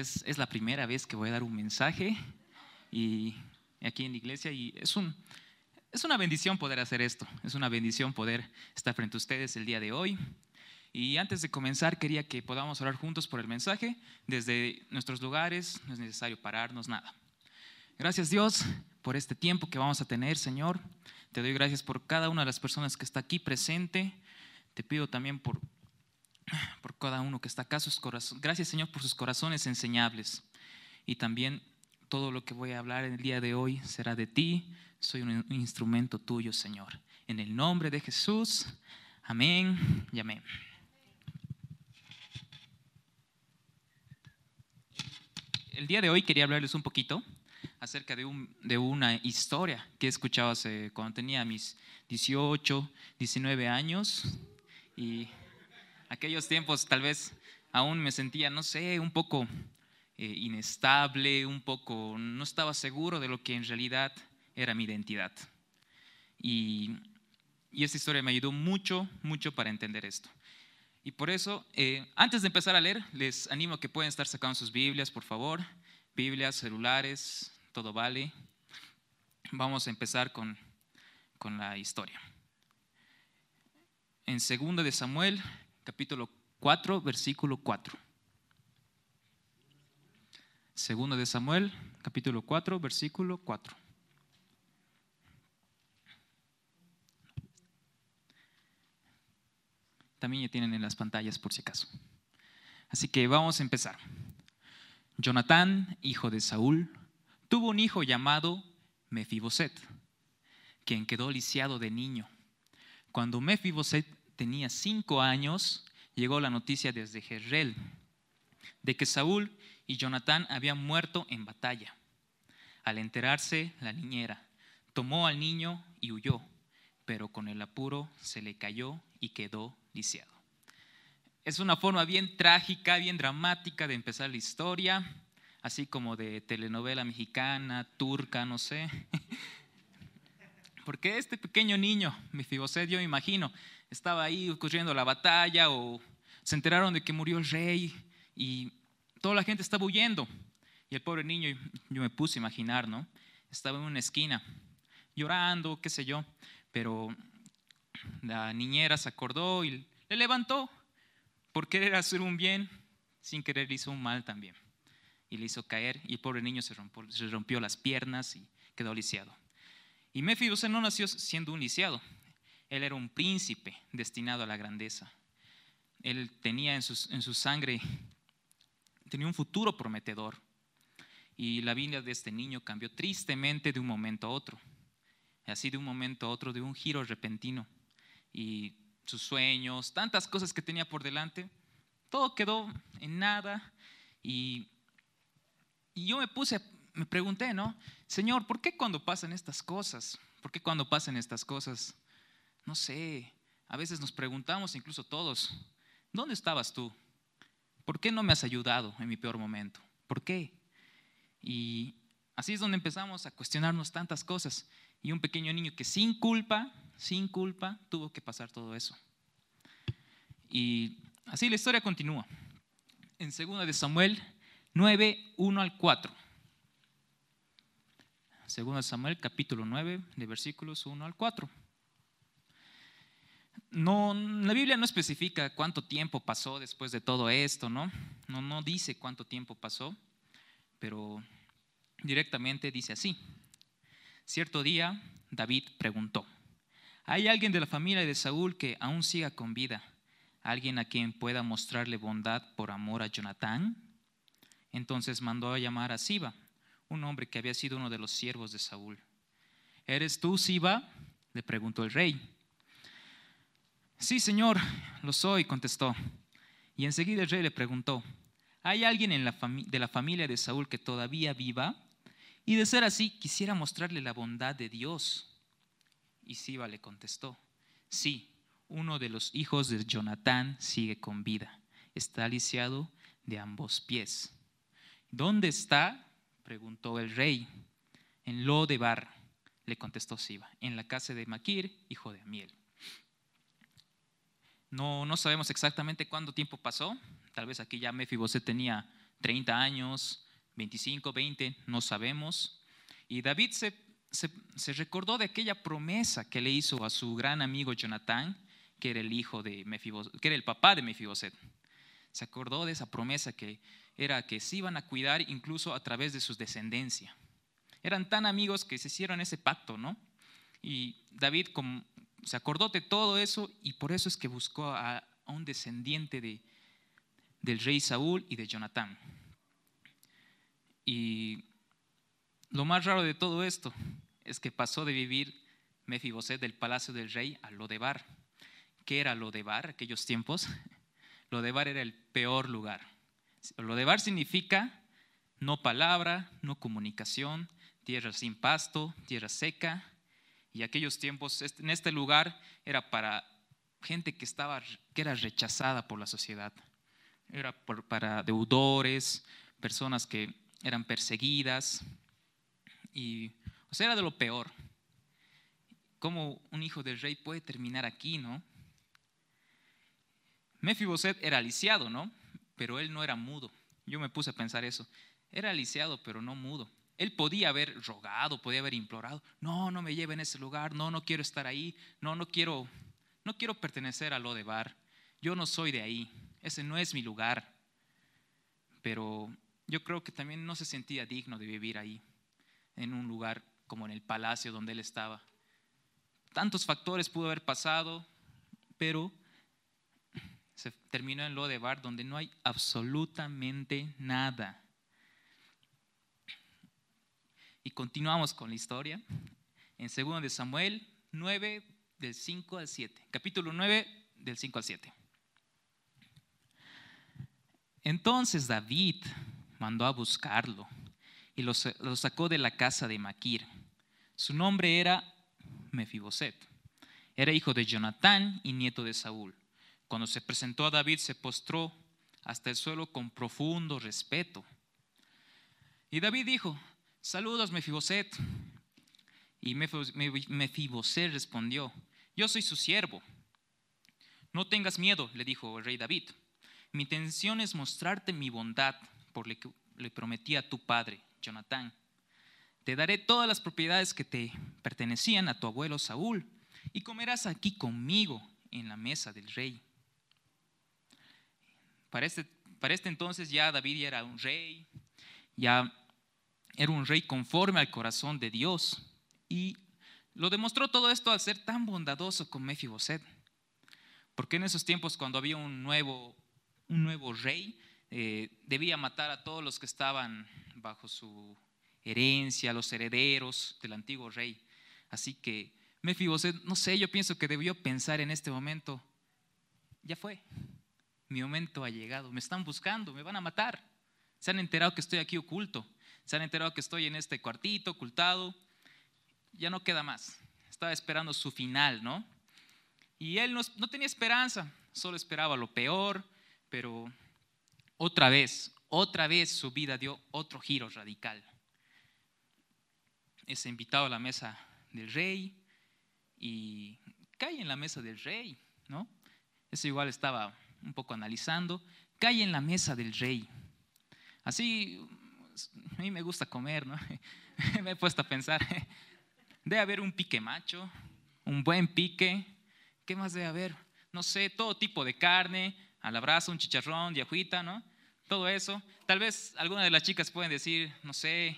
Es, la primera vez que voy a dar un mensaje y aquí en la iglesia y es, un, es una bendición poder hacer esto, es una bendición poder estar frente a ustedes el día de hoy. Y antes de comenzar quería que podamos orar juntos por el mensaje desde nuestros lugares, no es necesario pararnos, nada. Gracias Dios por este tiempo que vamos a tener, Señor. Te doy gracias por cada una de las personas que está aquí presente. Te pido también por, por cada uno que está acá, sus corazones. Gracias Señor por sus corazones enseñables. Y también todo lo que voy a hablar en el día de hoy será de ti. Soy un instrumento tuyo, Señor. En el nombre de Jesús. Amén y amén. El día de hoy quería hablarles un poquito acerca de, un, de una historia que he escuchado hace, cuando tenía mis 18, 19 años y aquellos tiempos tal vez aún me sentía, no sé, un poco eh, inestable, un poco, no estaba seguro de lo que en realidad era mi identidad. Y, y esta historia me ayudó mucho, mucho para entender esto. Y por eso, eh, antes de empezar a leer, les animo que pueden estar sacando sus Biblias, por favor. Biblias, celulares, todo vale. Vamos a empezar con, con la historia. En 2 de Samuel, capítulo 4, versículo 4. Segundo de Samuel, capítulo 4, versículo 4. También ya tienen en las pantallas por si acaso. Así que vamos a empezar. Jonatán, hijo de Saúl, tuvo un hijo llamado Mefiboset, quien quedó lisiado de niño. Cuando Mefiboset tenía cinco años, llegó la noticia desde Jezreel de que Saúl y Jonatán habían muerto en batalla. Al enterarse, la niñera tomó al niño y huyó, pero con el apuro se le cayó y quedó lisiado. Es una forma bien trágica, bien dramática de empezar la historia, así como de telenovela mexicana, turca, no sé. Porque este pequeño niño, mi Fiboset, yo imagino, estaba ahí ocurriendo la batalla o se enteraron de que murió el rey y toda la gente estaba huyendo. Y el pobre niño, yo me puse a imaginar, ¿no? Estaba en una esquina, llorando, qué sé yo, pero la niñera se acordó y le levantó por querer hacer un bien, sin querer hizo un mal también. Y le hizo caer y el pobre niño se rompió las piernas y quedó lisiado. Y Mefiboset no nació siendo un lisiado, él era un príncipe destinado a la grandeza. Él tenía en su, en su sangre tenía un futuro prometedor. Y la vida de este niño cambió tristemente de un momento a otro. Así de un momento a otro, de un giro repentino. Y sus sueños, tantas cosas que tenía por delante, todo quedó en nada. Y, y yo me puse, me pregunté, ¿no? Señor, ¿por qué cuando pasan estas cosas? ¿Por qué cuando pasan estas cosas? No sé, a veces nos preguntamos, incluso todos, ¿dónde estabas tú? ¿Por qué no me has ayudado en mi peor momento? ¿Por qué? Y así es donde empezamos a cuestionarnos tantas cosas. Y un pequeño niño que sin culpa, sin culpa, tuvo que pasar todo eso. Y así la historia continúa. En 2 de Samuel 9, 1 al 4. 2 de Samuel capítulo 9, de versículos 1 al 4 no, la Biblia no especifica cuánto tiempo pasó después de todo esto, ¿no? No, no dice cuánto tiempo pasó, pero directamente dice así. Cierto día, David preguntó, ¿hay alguien de la familia de Saúl que aún siga con vida? ¿Alguien a quien pueda mostrarle bondad por amor a Jonatán? Entonces mandó a llamar a Siba, un hombre que había sido uno de los siervos de Saúl. ¿Eres tú, Siba? le preguntó el rey. Sí, Señor, lo soy, contestó. Y enseguida el rey le preguntó, ¿hay alguien de la familia de Saúl que todavía viva? Y de ser así, quisiera mostrarle la bondad de Dios. Y Siba le contestó, sí, uno de los hijos de Jonatán sigue con vida, está lisiado de ambos pies. ¿Dónde está? Preguntó el rey. En Lodebar, le contestó Siba, en la casa de Maquir, hijo de Amiel. No, no sabemos exactamente cuánto tiempo pasó. Tal vez aquí ya Mefiboset tenía 30 años, 25, 20, no sabemos. Y David se, se, recordó de aquella promesa que le hizo a su gran amigo Jonatán, que era el hijo de que era el papá de Mefiboset. Se acordó de esa promesa que era que se iban a cuidar incluso a través de su descendencia. Eran tan amigos que se hicieron ese pacto, ¿no? Y David se acordó de todo eso y por eso es que buscó a, un descendiente de, del rey Saúl y de Jonatán. Y lo más raro de todo esto es que pasó de vivir Mefiboset del palacio del rey a Lodebar. ¿Qué era Lodebar aquellos tiempos? Lodebar era el peor lugar. Lodebar significa no palabra, no comunicación, tierra sin pasto, tierra seca. Y aquellos tiempos, en este lugar era para gente que, estaba, que era rechazada por la sociedad. Era para deudores, personas que eran perseguidas. Y, o sea, era de lo peor. ¿Cómo un hijo del rey puede terminar aquí, no? Mefiboset era lisiado, ¿no? Pero él no era mudo. Yo me puse a pensar eso. Era lisiado, pero no mudo. Él podía haber rogado, podía haber implorado, no, no me lleven a ese lugar, no, no quiero estar ahí, no, no quiero, no quiero pertenecer a lo de bar. Yo no soy de ahí, ese no es mi lugar. Pero yo creo que también no se sentía digno de vivir ahí, en un lugar como en el palacio donde él estaba. Tantos factores pudo haber pasado, pero se terminó en lo de bar donde no hay absolutamente nada. Y continuamos con la historia en 2 de Samuel 9 del 5 al 7. Capítulo 9 del 5 al 7. Entonces David mandó a buscarlo y lo, sacó de la casa de Maquir. Su nombre era Mefiboset. Era hijo de Jonatán y nieto de Saúl. Cuando se presentó a David se postró hasta el suelo con profundo respeto. Y David dijo, saludos Mefiboset. Y Mefiboset respondió, yo soy su siervo. No tengas miedo, le dijo el rey David. Mi intención es mostrarte mi bondad por lo que le prometí a tu padre, Jonatán. Te daré todas las propiedades que te pertenecían a tu abuelo Saúl y comerás aquí conmigo en la mesa del rey. Para este, para este entonces ya David ya era un rey, ya era un rey conforme al corazón de Dios. Y lo demostró todo esto al ser tan bondadoso con Mefiboset. Porque en esos tiempos, cuando había un nuevo, un nuevo rey, eh, debía matar a todos los que estaban bajo su herencia, los herederos del antiguo rey. Así que Mefiboset, no sé, yo pienso que debió pensar en este momento, ya fue, mi momento ha llegado, me están buscando, me van a matar. Se han enterado que estoy aquí oculto. Se han enterado que estoy en este cuartito, ocultado. Ya no queda más. Estaba esperando su final, ¿no? Y él no, tenía esperanza, solo esperaba lo peor, pero otra vez, otra vez su vida dio otro giro radical. Es invitado a la mesa del rey y cae en la mesa del rey, ¿no? Eso igual estaba un poco analizando, cae en la mesa del rey. Así a mí me gusta comer, ¿no? me he puesto a pensar, debe haber un pique macho, un buen pique, ¿qué más debe haber? No sé, todo tipo de carne, al abrazo, un chicharrón, de ¿no? Todo eso. Tal vez algunas de las chicas pueden decir, no sé,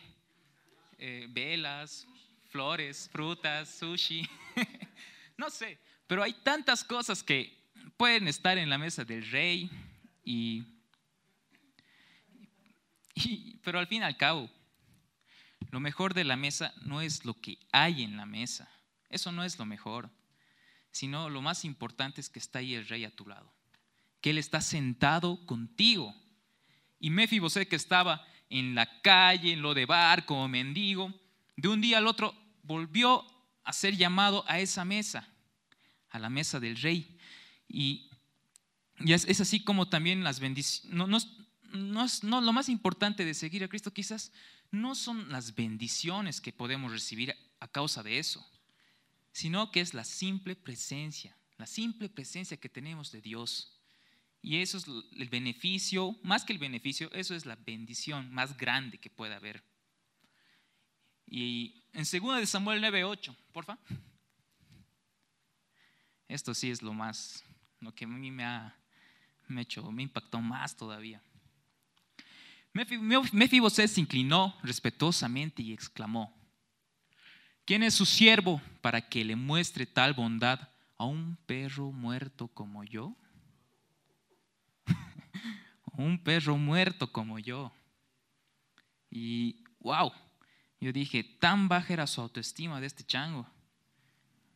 eh, velas, flores, frutas, sushi, no sé, pero hay tantas cosas que pueden estar en la mesa del rey y pero al fin y al cabo, lo mejor de la mesa no es lo que hay en la mesa. Eso no es lo mejor. Sino lo más importante es que está ahí el rey a tu lado. Que él está sentado contigo. Y Mefiboset que estaba en la calle, en lo de bar, como mendigo, de un día al otro volvió a ser llamado a esa mesa, a la mesa del rey. Y, es, así como también las bendiciones, no, lo más importante de seguir a Cristo quizás no son las bendiciones que podemos recibir a causa de eso, sino que es la simple presencia, la simple presencia que tenemos de Dios. Y eso es el beneficio, más que el beneficio, eso es la bendición más grande que puede haber. Y en 2 de Samuel 9:8, porfa. Esto sí es lo más, lo que a mí me ha, me hecho, me impactó más todavía. Mefiboset se inclinó respetuosamente y exclamó: ¿Quién es su siervo para que le muestre tal bondad a un perro muerto como yo? un perro muerto como yo. Y wow, yo dije, tan baja era su autoestima de este chango.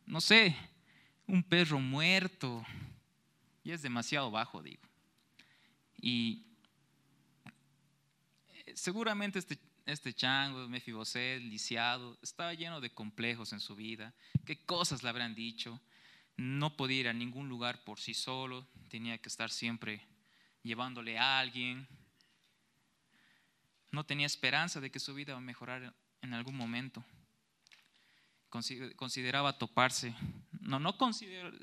No sé, un perro muerto. Y es demasiado bajo, digo. Y eh, seguramente este, este chango, Mefiboset, lisiado, estaba lleno de complejos en su vida. ¿Qué cosas le habrán dicho? No podía ir a ningún lugar por sí solo, tenía que estar siempre llevándole a alguien. No tenía esperanza de que su vida iba a mejorar en algún momento. Consideraba toparse, no, no,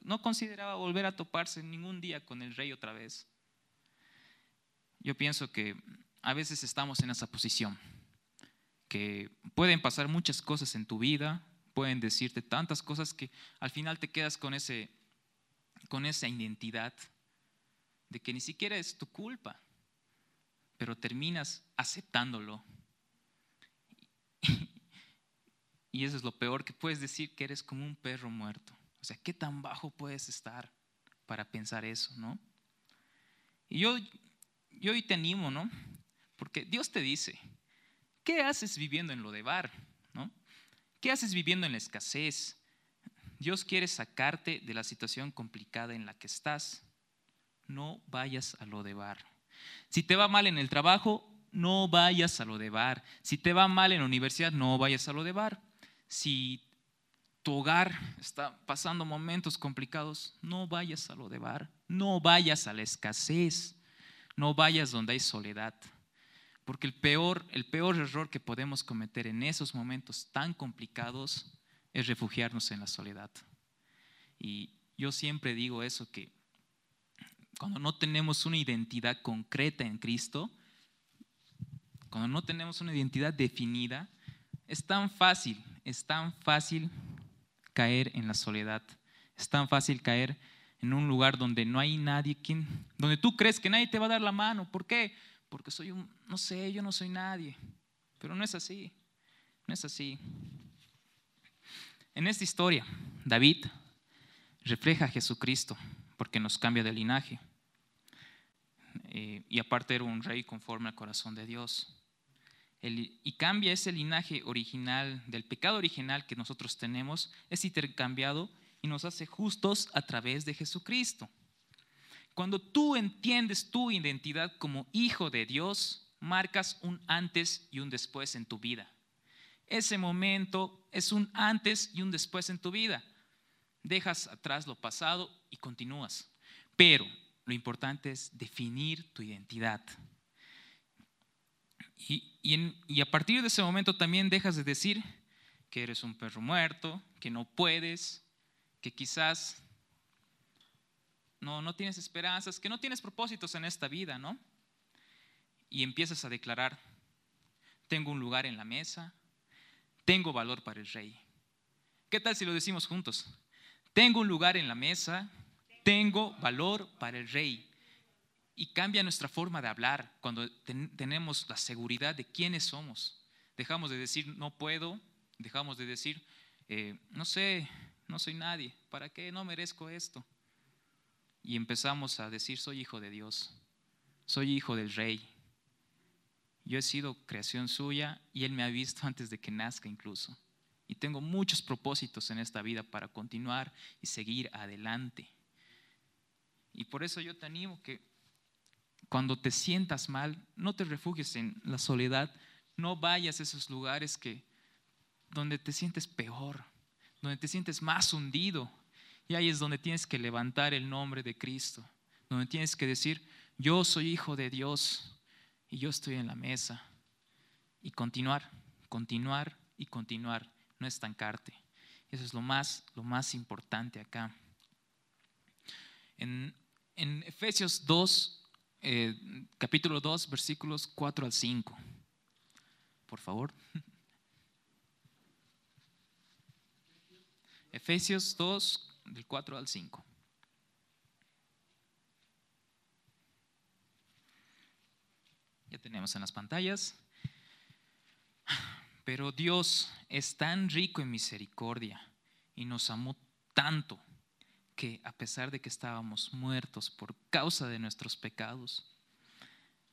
no consideraba volver a toparse ningún día con el rey otra vez. Yo pienso que a veces estamos en esa posición, que pueden pasar muchas cosas en tu vida, pueden decirte tantas cosas que al final te quedas con, ese, con esa identidad de que ni siquiera es tu culpa, pero terminas aceptándolo. Y eso es lo peor que puedes decir que eres como un perro muerto. O sea, ¿qué tan bajo puedes estar para pensar eso, no? Y yo, yo hoy te animo, ¿no? Porque Dios te dice, ¿qué haces viviendo en lo de bar? ¿no? ¿Qué haces viviendo en la escasez? Dios quiere sacarte de la situación complicada en la que estás no vayas a lo de bar. Si te va mal en el trabajo, no vayas a lo de bar. Si te va mal en la universidad, no vayas a lo de bar. Si tu hogar está pasando momentos complicados, no vayas a lo de bar. No vayas a la escasez. No vayas donde hay soledad. Porque el peor, el peor error que podemos cometer en esos momentos tan complicados es refugiarnos en la soledad. Y yo siempre digo eso, que cuando no tenemos una identidad concreta en Cristo, cuando no tenemos una identidad definida, es tan fácil, es tan fácil caer en la soledad, es tan fácil caer en un lugar donde no hay nadie quien, donde tú crees que nadie te va a dar la mano. ¿Por qué? Porque soy un, no sé, yo no soy nadie. Pero no es así, no es así. En esta historia, David refleja a Jesucristo porque nos cambia de linaje. Eh, y aparte era un rey conforme al corazón de Dios. Y cambia ese linaje original, del pecado original que nosotros tenemos, es intercambiado y nos hace justos a través de Jesucristo. Cuando tú entiendes tu identidad como hijo de Dios, marcas un antes y un después en tu vida. Ese momento es un antes y un después en tu vida dejas atrás lo pasado y continúas. Pero lo importante es definir tu identidad. Y, a partir de ese momento también dejas de decir que eres un perro muerto, que no puedes, que quizás no, no tienes esperanzas, que no tienes propósitos en esta vida, ¿no? Y empiezas a declarar, tengo un lugar en la mesa, tengo valor para el rey. ¿Qué tal si lo decimos juntos? Tengo un lugar en la mesa, tengo valor para el rey. Y cambia nuestra forma de hablar cuando tenemos la seguridad de quiénes somos. Dejamos de decir no puedo, dejamos de decir eh, no sé, no soy nadie, ¿para qué no merezco esto? Y empezamos a decir soy hijo de Dios, soy hijo del rey. Yo he sido creación suya y Él me ha visto antes de que nazca incluso. Y tengo muchos propósitos en esta vida para continuar y seguir adelante. Y por eso yo te animo que cuando te sientas mal, no te refugies en la soledad, no vayas a esos lugares que donde te sientes peor, donde te sientes más hundido. Y ahí es donde tienes que levantar el nombre de Cristo, donde tienes que decir, yo soy hijo de Dios y yo estoy en la mesa. Y continuar, continuar y continuar no estancarte. Eso es lo más, lo más importante acá. En, En Efesios 2, eh, capítulo 2, versículos 4 al 5. Por favor. Efesios 2, del 4 al 5. Ya tenemos en las pantallas. Pero Dios es tan rico en misericordia y nos amó tanto que a pesar de que estábamos muertos por causa de nuestros pecados,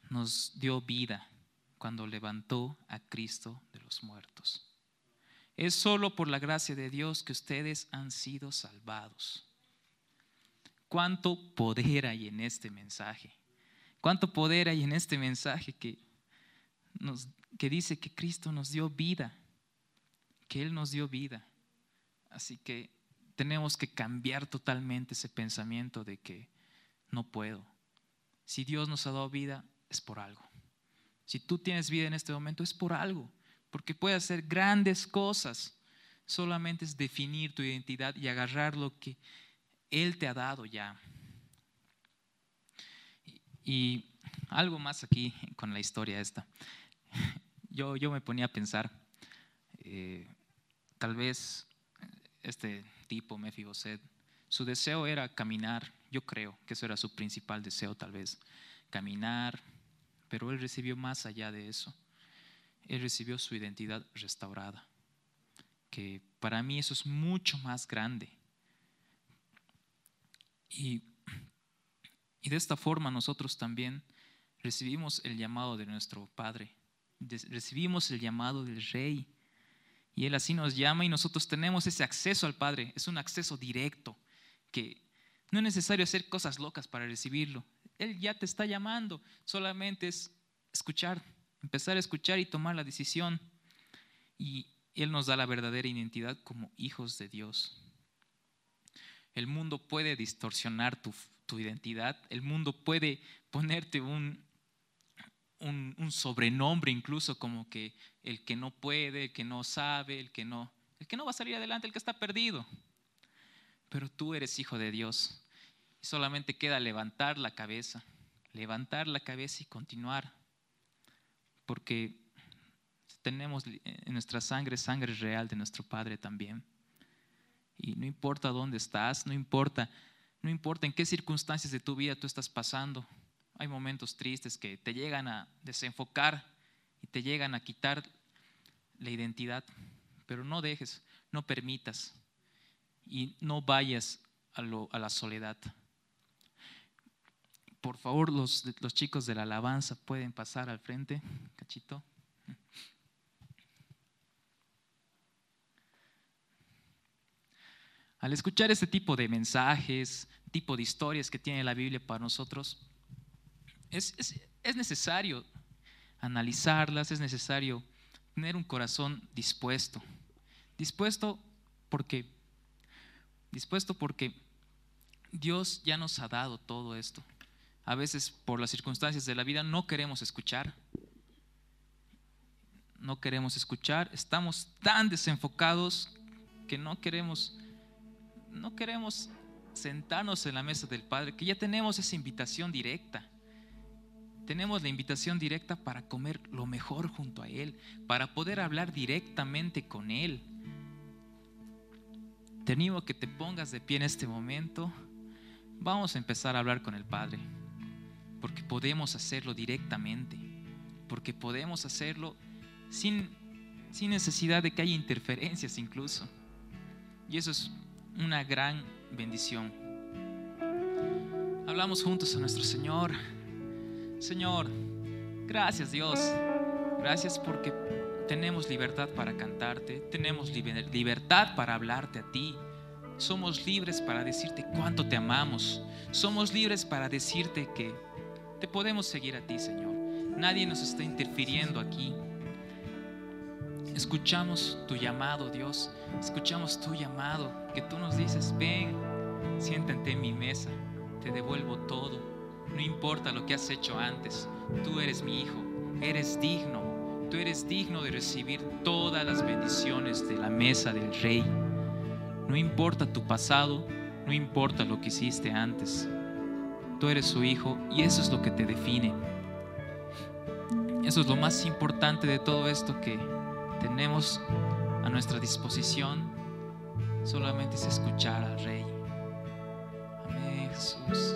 nos dio vida cuando levantó a Cristo de los muertos. Es solo por la gracia de Dios que ustedes han sido salvados. ¿Cuánto poder hay en este mensaje? ¿Cuánto poder hay en este mensaje que, nos, que dice que Cristo nos dio vida? Que Él nos dio vida. Así que tenemos que cambiar totalmente ese pensamiento de que no puedo. Si Dios nos ha dado vida, es por algo. Si tú tienes vida en este momento, es por algo. Porque puede hacer grandes cosas. Solamente es definir tu identidad y agarrar lo que Él te ha dado ya. Y, algo más aquí con la historia esta. Yo, yo me ponía a pensar, eh, tal vez este tipo, Mefiboset, su deseo era caminar, yo creo que eso era su principal deseo tal vez, caminar, pero él recibió más allá de eso. Él recibió su identidad restaurada, que para mí eso es mucho más grande. Y, y de esta forma nosotros también recibimos el llamado de nuestro Padre, recibimos el llamado del Rey y Él así nos llama y nosotros tenemos ese acceso al Padre. Es un acceso directo, que no es necesario hacer cosas locas para recibirlo. Él ya te está llamando, solamente es escuchar, empezar a escuchar y tomar la decisión. Y Él nos da la verdadera identidad como hijos de Dios. El mundo puede distorsionar tu, tu identidad, el mundo puede ponerte un, un, sobrenombre incluso como que el que no puede, el que no sabe, el que no, el que no va a salir adelante, el que está perdido. Pero tú eres hijo de Dios. Solamente queda levantar la cabeza, levantar la cabeza y continuar. Porque tenemos en nuestra sangre sangre real de nuestro Padre también. Y no importa dónde estás, no importa, no importa en qué circunstancias de tu vida tú estás pasando, hay momentos tristes que te llegan a desenfocar y te llegan a quitar la identidad, pero no dejes, no permitas y no vayas a, la soledad. Por favor, los, chicos de la alabanza pueden pasar al frente, cachito. Al escuchar este tipo de mensajes, tipo de historias que tiene la Biblia para nosotros, es, necesario analizarlas, es necesario tener un corazón dispuesto. Dispuesto porque, dispuesto porque Dios ya nos ha dado todo esto. A veces por las circunstancias de la vida no queremos escuchar. No queremos escuchar, estamos tan desenfocados que no queremos no queremos sentarnos en la mesa del Padre, que ya tenemos esa invitación directa tenemos la invitación directa para comer lo mejor junto a Él, para poder hablar directamente con Él. Te animo que te pongas de pie en este momento. Vamos a empezar a hablar con el Padre, porque podemos hacerlo directamente, porque podemos hacerlo sin, sin necesidad de que haya interferencias incluso. Y eso es una gran bendición. Hablamos juntos a nuestro Señor. Señor, gracias Dios. Gracias porque tenemos libertad para cantarte, tenemos libertad para hablarte a ti. Somos libres para decirte cuánto te amamos. Somos libres para decirte que te podemos seguir a ti, Señor. Nadie nos está interfiriendo aquí. Escuchamos tu llamado, Dios. Escuchamos tu llamado, que tú nos dices, ven, siéntate en mi mesa, te devuelvo todo no importa lo que has hecho antes, tú eres mi hijo, eres digno, tú eres digno de recibir todas las bendiciones de la mesa del rey. No importa tu pasado, no importa lo que hiciste antes. tú eres su hijo y eso es lo que te define. Eso es lo más importante de todo esto que tenemos a nuestra disposición. Solamente es escuchar al Rey. Amén, Jesús.